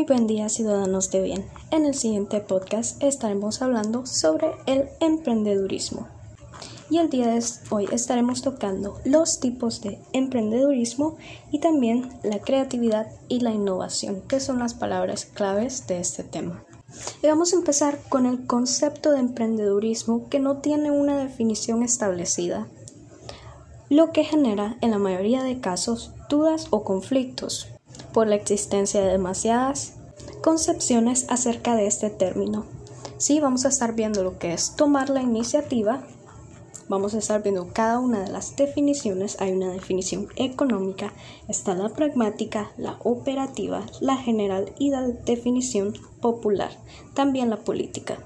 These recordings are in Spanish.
Muy buen día ciudadanos de bien. En el siguiente podcast estaremos hablando sobre el emprendedurismo. Y el día de hoy estaremos tocando los tipos de emprendedurismo y también la creatividad y la innovación, que son las palabras claves de este tema. Y vamos a empezar con el concepto de emprendedurismo que no tiene una definición establecida, lo que genera en la mayoría de casos dudas o conflictos por la existencia de demasiadas concepciones acerca de este término. Sí, vamos a estar viendo lo que es tomar la iniciativa. Vamos a estar viendo cada una de las definiciones. Hay una definición económica, está la pragmática, la operativa, la general y la definición popular, también la política.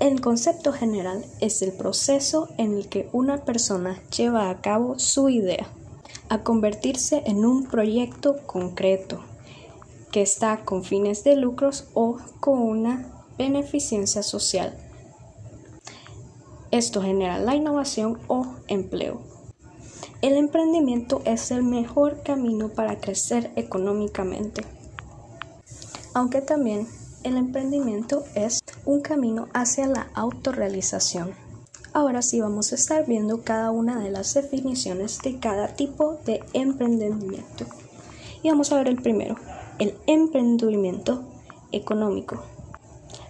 El concepto general es el proceso en el que una persona lleva a cabo su idea a convertirse en un proyecto concreto que está con fines de lucros o con una beneficencia social. Esto genera la innovación o empleo. El emprendimiento es el mejor camino para crecer económicamente, aunque también el emprendimiento es un camino hacia la autorrealización. Ahora sí vamos a estar viendo cada una de las definiciones de cada tipo de emprendimiento. Y vamos a ver el primero, el emprendimiento económico.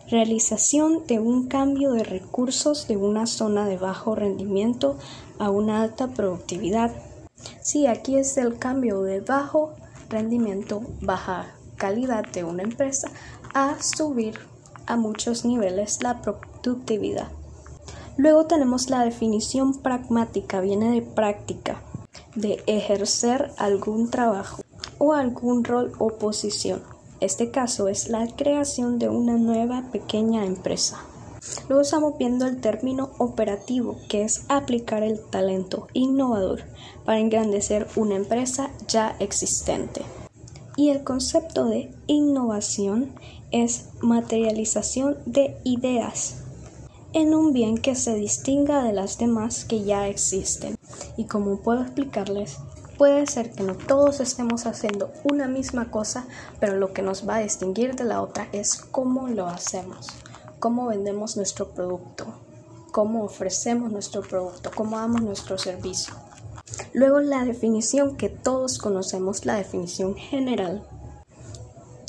Realización de un cambio de recursos de una zona de bajo rendimiento a una alta productividad. Sí, aquí es el cambio de bajo rendimiento, baja calidad de una empresa a subir a muchos niveles la productividad. Luego tenemos la definición pragmática, viene de práctica, de ejercer algún trabajo o algún rol o posición. Este caso es la creación de una nueva pequeña empresa. Luego estamos viendo el término operativo, que es aplicar el talento innovador para engrandecer una empresa ya existente. Y el concepto de innovación es materialización de ideas en un bien que se distinga de las demás que ya existen. Y como puedo explicarles, puede ser que no todos estemos haciendo una misma cosa, pero lo que nos va a distinguir de la otra es cómo lo hacemos, cómo vendemos nuestro producto, cómo ofrecemos nuestro producto, cómo damos nuestro servicio. Luego la definición que todos conocemos, la definición general,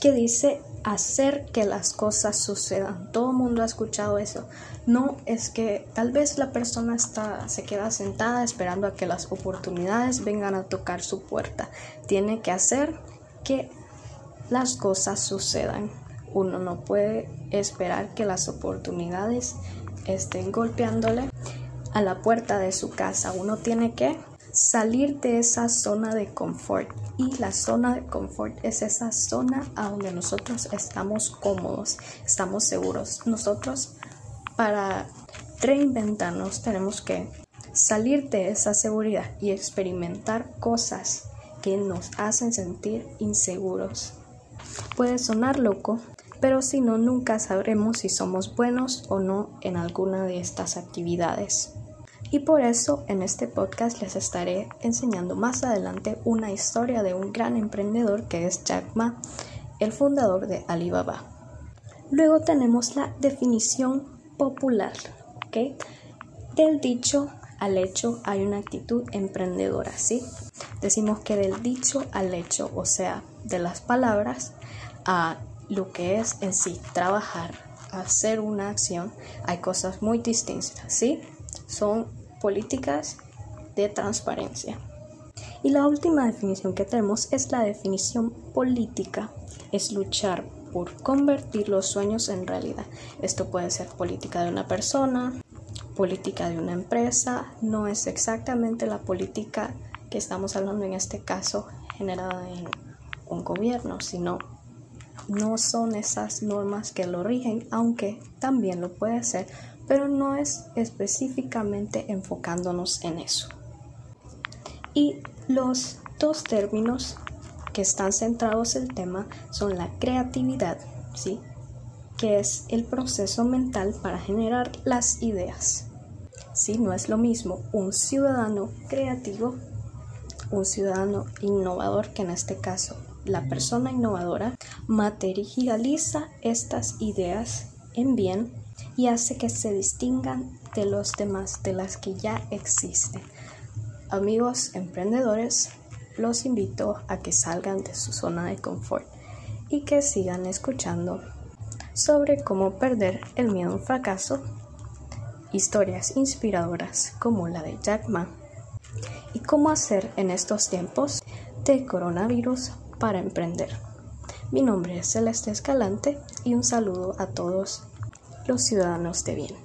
que dice hacer que las cosas sucedan. Todo el mundo ha escuchado eso. No es que tal vez la persona está, se queda sentada esperando a que las oportunidades vengan a tocar su puerta. Tiene que hacer que las cosas sucedan. Uno no puede esperar que las oportunidades estén golpeándole a la puerta de su casa. Uno tiene que salir de esa zona de confort. Y la zona de confort es esa zona a donde nosotros estamos cómodos, estamos seguros. Nosotros para reinventarnos tenemos que salir de esa seguridad y experimentar cosas que nos hacen sentir inseguros. Puede sonar loco, pero si no, nunca sabremos si somos buenos o no en alguna de estas actividades. Y por eso en este podcast les estaré enseñando más adelante una historia de un gran emprendedor que es Jack Ma, el fundador de Alibaba. Luego tenemos la definición popular. Del dicho al hecho hay una actitud emprendedora, ¿sí? Decimos que del dicho al hecho, o sea, de las palabras a lo que es en sí trabajar, hacer una acción, hay cosas muy distintas, ¿sí? Son políticas de transparencia. Y la última definición que tenemos es la definición política, es luchar por convertir los sueños en realidad. Esto puede ser política de una persona, política de una empresa, no es exactamente la política que estamos hablando en este caso generada en un gobierno, sino no son esas normas que lo rigen, aunque también lo puede ser, pero no es específicamente enfocándonos en eso. Y los dos términos que están centrados en el tema son la creatividad, ¿sí? que es el proceso mental para generar las ideas. ¿Sí? No es lo mismo un ciudadano creativo, un ciudadano innovador, que en este caso la persona innovadora materializa estas ideas en bien y hace que se distingan de los demás, de las que ya existen. Amigos emprendedores, los invito a que salgan de su zona de confort y que sigan escuchando sobre cómo perder el miedo a un fracaso, historias inspiradoras como la de Jack Ma y cómo hacer en estos tiempos de coronavirus para emprender. Mi nombre es Celeste Escalante y un saludo a todos los ciudadanos de bien.